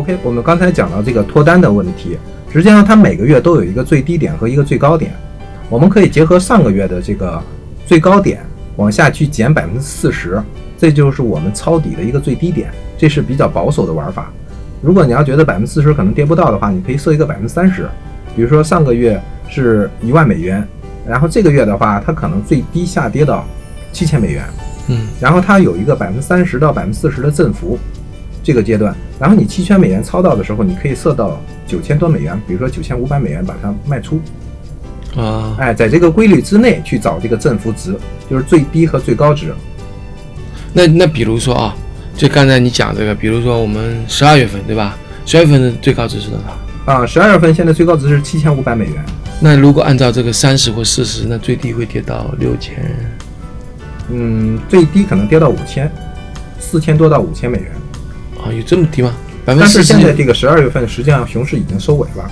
OK，我们刚才讲到这个脱单的问题，实际上它每个月都有一个最低点和一个最高点，我们可以结合上个月的这个最高点往下去减百分之四十，这就是我们抄底的一个最低点，这是比较保守的玩法。如果你要觉得百分之四十可能跌不到的话，你可以设一个百分之三十，比如说上个月是一万美元，然后这个月的话，它可能最低下跌到七千美元，嗯，然后它有一个百分之三十到百分之四十的振幅，这个阶段，然后你期权美元抄到的时候，你可以设到九千多美元，比如说九千五百美元把它卖出，啊，哎，在这个规律之内去找这个振幅值，就是最低和最高值。那那比如说啊，就刚才你讲这个，比如说我们十二月份对吧？十二月份的最高值是多少？啊，十二月份现在最高值是七千五百美元，那如果按照这个三十或四十，那最低会跌到六千。嗯，最低可能跌到五千，四千多到五千美元。啊，有这么低吗？百分但是之四十？现在这个十二月份，实际上熊市已经收尾了。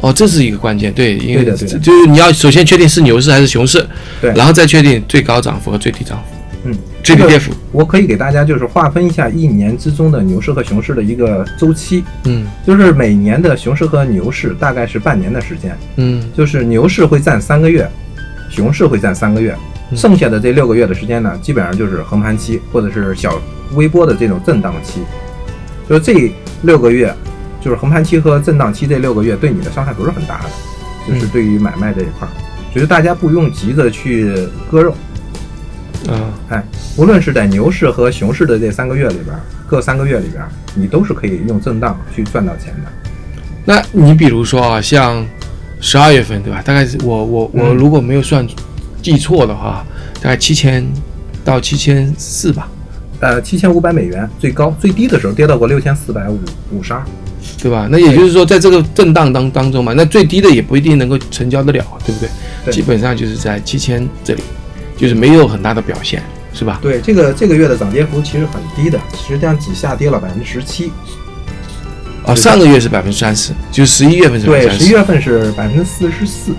哦，这是一个关键，对，因为对的对的就是你要首先确定是牛市还是熊市，对然后再确定最高涨幅和最低涨幅、嗯，这个最低跌幅。我可以给大家就是划分一下一年之中的牛市和熊市的一个周期，嗯就是每年的熊市和牛市大概是半年的时间，嗯就是牛市会占三个月，熊市会占三个月，嗯剩下的这六个月的时间呢，基本上就是横盘期或者是小微波的这种震荡期，就是这六个月，就是横盘期和震荡期这六个月对你的伤害不是很大的，就是嗯对于买卖这一块儿，就是大家不用急着去割肉。啊哎，无论是在牛市和熊市的这三个月里边儿，各三个月里边儿，你都是可以用震荡去赚到钱的。那你比如说啊，像十二月份对吧？大概是我我我嗯如果没有算记错的话，大概七千到七千四吧，呃，七千五百美元最高，最低的时候跌到过六千四百五五十二。对吧？那也就是说，在这个震荡当当中嘛，那最低的也不一定能够成交得了，对不对？对基本上就是在七千这里，就是没有很大的表现，是吧？对，这个这个月的涨跌幅其实很低的，实际上只下跌了百分之十七。啊，上个月是百分之三十，就十一月份是百分对，十。十一月份是百分之四十四，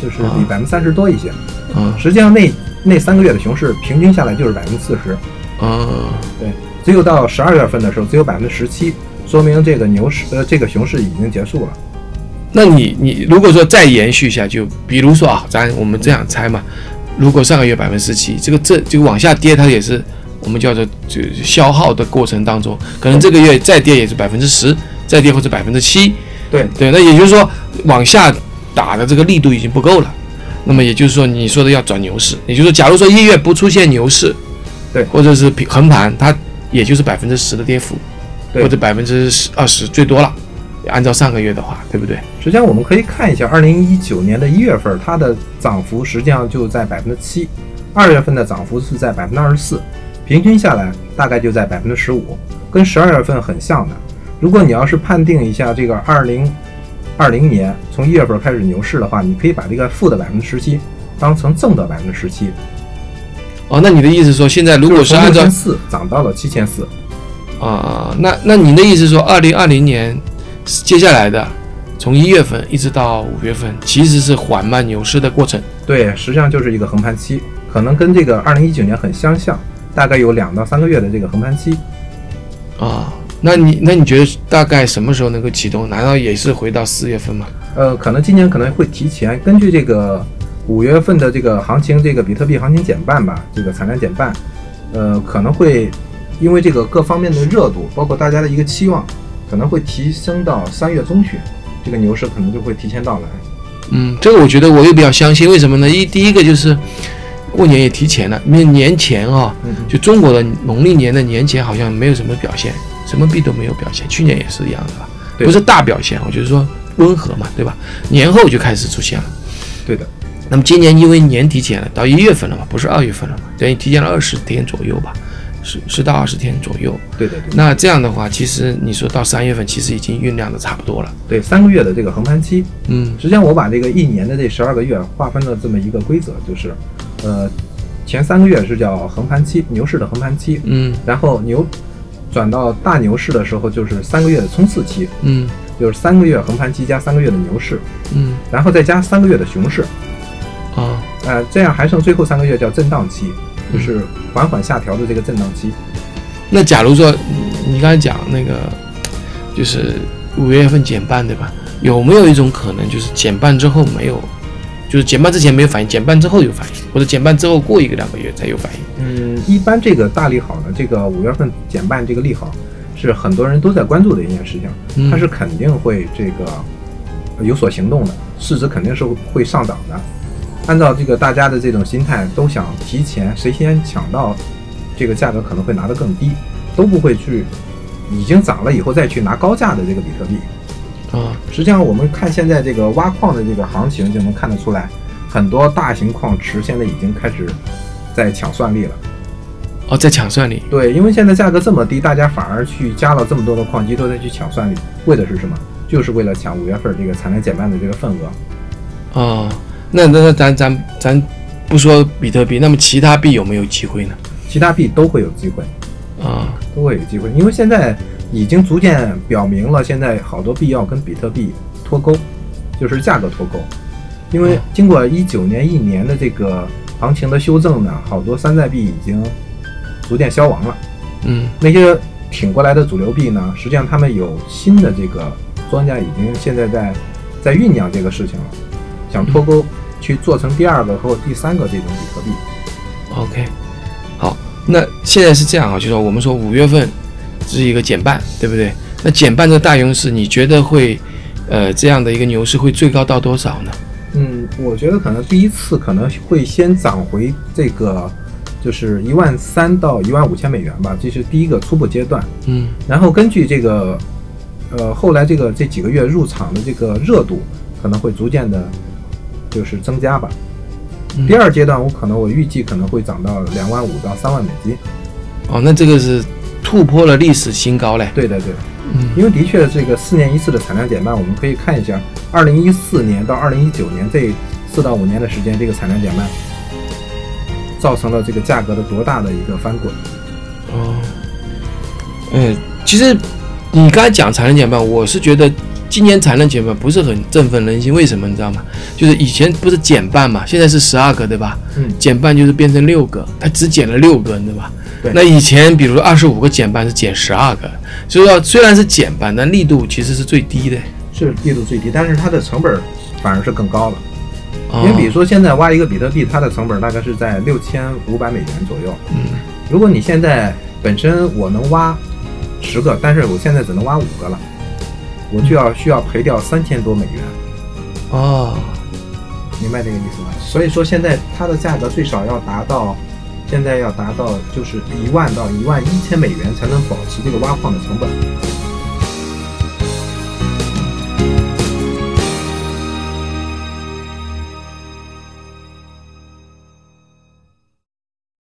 就是比啊百分之三十多一些。啊实际上那那三个月的熊市平均下来就是百分之四十。啊，对，只有到十二月份的时候只有百分之十七，说明这个牛市呃这个熊市已经结束了。那你你如果说再延续一下，就比如说啊，咱我们这样猜嘛，如果上个月百分之十七，这个这这个往下跌，它也是我们叫做就消耗的过程当中，可能这个月再跌也是百分之十，再跌或者百分之七，对对，那也就是说往下打的这个力度已经不够了。那么也就是说，你说的要转牛市，也就是说，假如说一月不出现牛市，对或者是平横盘，它也就是百分之十的跌幅，或者百分之十二十最多了。按照上个月的话，对不对？实际上我们可以看一下，二零一九年的一月份，它的涨幅实际上就在百分之七，二月份的涨幅是在百分之二十四，平均下来大概就在百分之十五，跟十二月份很像的。如果你要是判定一下这个二零二零年从一月份开始牛市的话，你可以把这个负的百分之十七当成正的百分之十七。哦，那你的意思说，现在如果是按照四涨到了七千四，啊、那那你的意思说，二零二零年接下来的从一月份一直到五月份，其实是缓慢牛市的过程。对，实际上就是一个横盘期，可能跟这个二零一九年很相像，大概有两到三个月的这个横盘期。啊，那你那你觉得大概什么时候能够启动？难道也是回到四月份吗？呃，可能今年可能会提前，根据这个五月份的这个行情，这个比特币行情减半吧，这个产量减半，呃，可能会因为这个各方面的热度，包括大家的一个期望，可能会提升到三月中旬，这个牛市可能就会提前到来。嗯，这个我觉得我也比较相信，为什么呢？一第一个就是过年也提前了，因为年前啊，嗯就中国的农历年的年前好像没有什么表现，什么币都没有表现，去年也是一样的吧，不是大表现，我就是说温和嘛，对吧？年后就开始出现了。对的，那么今年因为年提前了，到一月份了嘛，不是二月份了嘛，等于提前了二十天左右吧，十十到二十天左右。对对，对。那这样的话，其实你说到三月份，其实已经酝酿的差不多了。对三个月的这个横盘期，嗯实际上我把这个一年的这十二个月划分了这么一个规则，就是，呃，前三个月是叫横盘期，牛市的横盘期，嗯然后牛转到大牛市的时候，就是三个月的冲刺期，嗯就是三个月横盘期加三个月的牛市，嗯然后再加三个月的熊市，啊呃，这样还剩最后三个月叫震荡期，就是缓缓下调的这个震荡期。那假如说你刚才讲那个就是五月份减半，对吧？有没有一种可能，就是减半之后没有，就是减半之前没有反应，减半之后有反应，或者减半之后过一个两个月才有反应？嗯，一般这个大利好呢，这个五月份减半这个利好是很多人都在关注的一件事情，嗯它是肯定会这个有所行动的，市值肯定是会上涨的。按照这个大家的这种心态，都想提前谁先抢到这个价格可能会拿得更低，都不会去已经涨了以后再去拿高价的这个比特币。啊，实际上，我们看现在这个挖矿的这个行情，就能看得出来，很多大型矿池现在已经开始在抢算力了。哦，在抢算力，对，因为现在价格这么低，大家反而去加了这么多的矿机，都在去抢算力，为的是什么？就是为了抢五月份这个产量减半的这个份额。哦，那那那咱咱咱不说比特币，那么其他币有没有机会呢？其他币都会有机会，啊，都会有机会，因为现在已经逐渐表明了，现在好多币要跟比特币脱钩，就是价格脱钩。因为哦经过一九年一年的这个行情的修正呢，好多山寨币已经逐渐消亡了。嗯那些挺过来的主流币呢，实际上他们有新的这个庄家已经现在在在酝酿这个事情了，想脱钩去做成第二个和第三个这种比特币。，OK，好，那现在是这样啊，就说我们说五月份是一个减半，对不对？那减半的大牛市，你觉得会，呃，这样的一个牛市会最高到多少呢？嗯，我觉得可能第一次可能会先涨回这个就是一万三到一万五千美元吧，这是第一个初步阶段。嗯然后根据这个，呃，后来这个这几个月入场的这个热度，可能会逐渐的，就是增加吧。嗯第二阶段，我可能我预计可能会涨到两万五到三万美金。哦，那这个是突破了历史新高嘞。对的，对的，嗯因为的确这个四年一次的产量减半，我们可以看一下，二零一四年到二零一九年这四到五年的时间，这个产量减半造成了这个价格的多大的一个翻滚。哦，嗯，其实你刚才讲产量减半，我是觉得今年产能减半不是很振奋人心，为什么你知道吗？就是以前不是减半嘛，现在是十二个，对吧？嗯减半就是变成六个，它只减了六个，对吧？对那以前比如说二十五个减半是减十二个，所以说虽然是减半，但力度其实是最低的。是力度最低，但是它的成本反而是更高了。哦因为比如说现在挖一个比特币，它的成本大概是在六千五百美元左右。嗯如果你现在本身我能挖十个，但是我现在只能挖五个了，我就要需要赔掉三千多美元，哦，明白这个意思吗？所以说现在它的价格最少要达到，现在要达到就是一万到一万一千美元才能保持这个挖矿的成本。